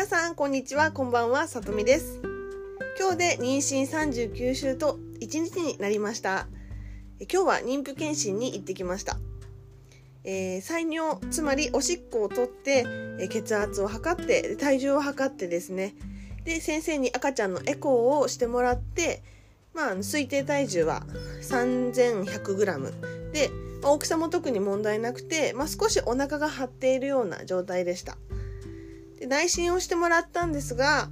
さんこんにちは。こんばんは。さとみです。今日で妊娠39週と1日になりました。今日は妊婦検診に行ってきました。えー、採尿つまりおしっこを取って、えー、血圧を測って体重を測ってですね。で先生に赤ちゃんのエコーをしてもらってまあ推定体重は 3100g で、まあ、大きさも特に問題なくて、まあ、少しお腹が張っているような状態でした。で内診をしてもらったんですが、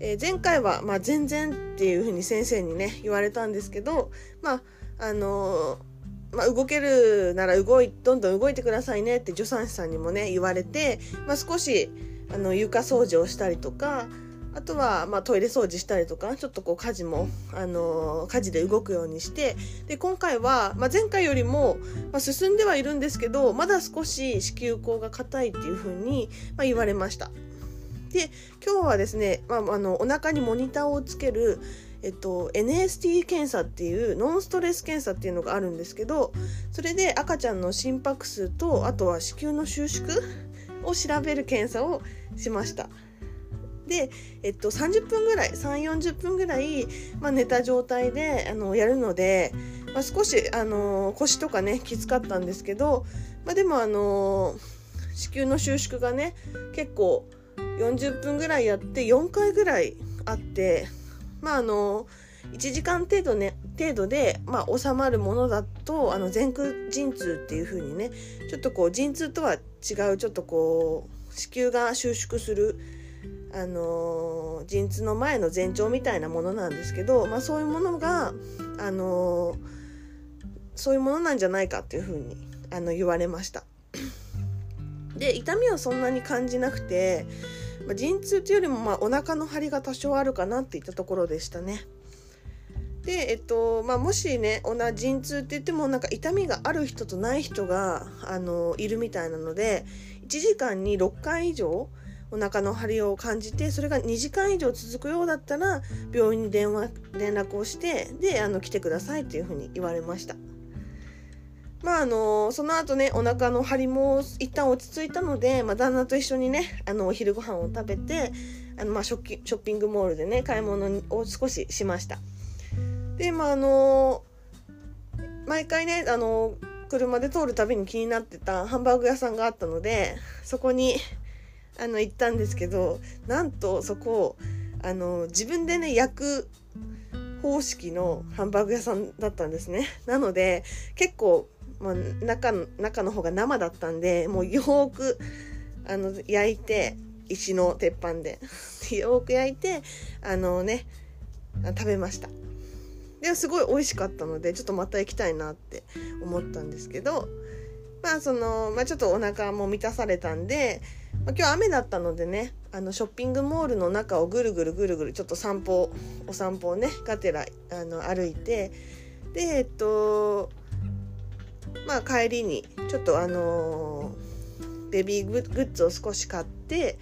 えー、前回は、まあ、全然っていうふうに先生にね言われたんですけどまああのーまあ、動けるなら動いどんどん動いてくださいねって助産師さんにもね言われて、まあ、少しあの床掃除をしたりとかあとは、ま、トイレ掃除したりとかちょっとこう家事も、あのー、家事で動くようにしてで今回は、まあ、前回よりも、ま、進んではいるんですけどまだ少し子宮口が硬いっていうふうに、ま、言われました。で今日はですね、まあ、あのお腹にモニターをつけるえっと、NST 検査っていうノンストレス検査っていうのがあるんですけどそれで赤ちゃんの心拍数とあとは子宮の収縮を調べる検査をしました。で、えっと、30分ぐらい3 4 0分ぐらい、まあ、寝た状態であのやるので、まあ、少しあの腰とかねきつかったんですけど、まあ、でもあの子宮の収縮がね結構40分ぐらいやって4回ぐらいあってまああの1時間程度ね程度で、まあ、収まるものだとあの前空陣痛っていう風にねちょっとこう陣痛とは違うちょっとこう子宮が収縮するあの陣痛の前の前兆みたいなものなんですけど、まあ、そういうものが、あのそういうものなんじゃないかっていう風にあに言われました。で痛みはそんなに感じなくてまあ、陣痛というよりもまあお腹の張りが多少あるかなっていったところでしたね。で、えっとまあ、もしね同じ陣痛って言ってもなんか痛みがある人とない人があのいるみたいなので1時間に6回以上お腹の張りを感じてそれが2時間以上続くようだったら病院に電話連絡をしてであの来てくださいっていうふうに言われました。まああのその後ねお腹の張りも一旦落ち着いたので、まあ、旦那と一緒にねあのお昼ご飯を食べてあの、まあ、ショッショッピングモールでね買い物を少ししました。でまああの毎回ねあの車で通るたびに気になってたハンバーグ屋さんがあったのでそこにあの行ったんですけどなんとそこあの自分でね焼く方式のハンバーグ屋さんだったんですね。なので結構まあ、中中の方が生だったんでもうよーくあの焼いて石の鉄板で。よーく焼いてあのね食べました。ですごい美味しかったのでちょっとまた行きたいなって思ったんですけどまあその、まあ、ちょっとお腹も満たされたんで、まあ、今日雨だったのでねあのショッピングモールの中をぐるぐるぐるぐるちょっと散歩お散歩をねがてらあの歩いてでえっとまあ帰りにちょっとあの、ベビーグッズを少し買って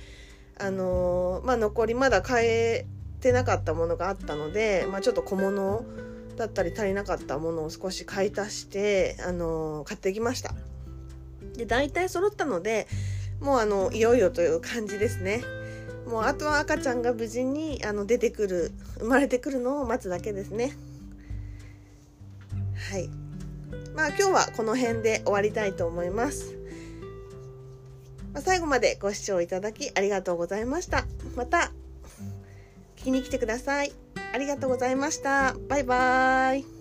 あの、まあ残りまだ買えてなかったものがあったので、まあ、ちょっと小物だったり足りなかったものを少し買い足して、あの、買ってきました。で大体揃ったのでもうあのいよいよという感じですね。もうあとは赤ちゃんが無事にあの出てくる生まれてくるのを待つだけですね。はい。まあ今日はこの辺で終わりたいと思います。まあ、最後までご視聴いただきありがとうございました。また聞きに来てください。ありがとうございました。バイバーイ。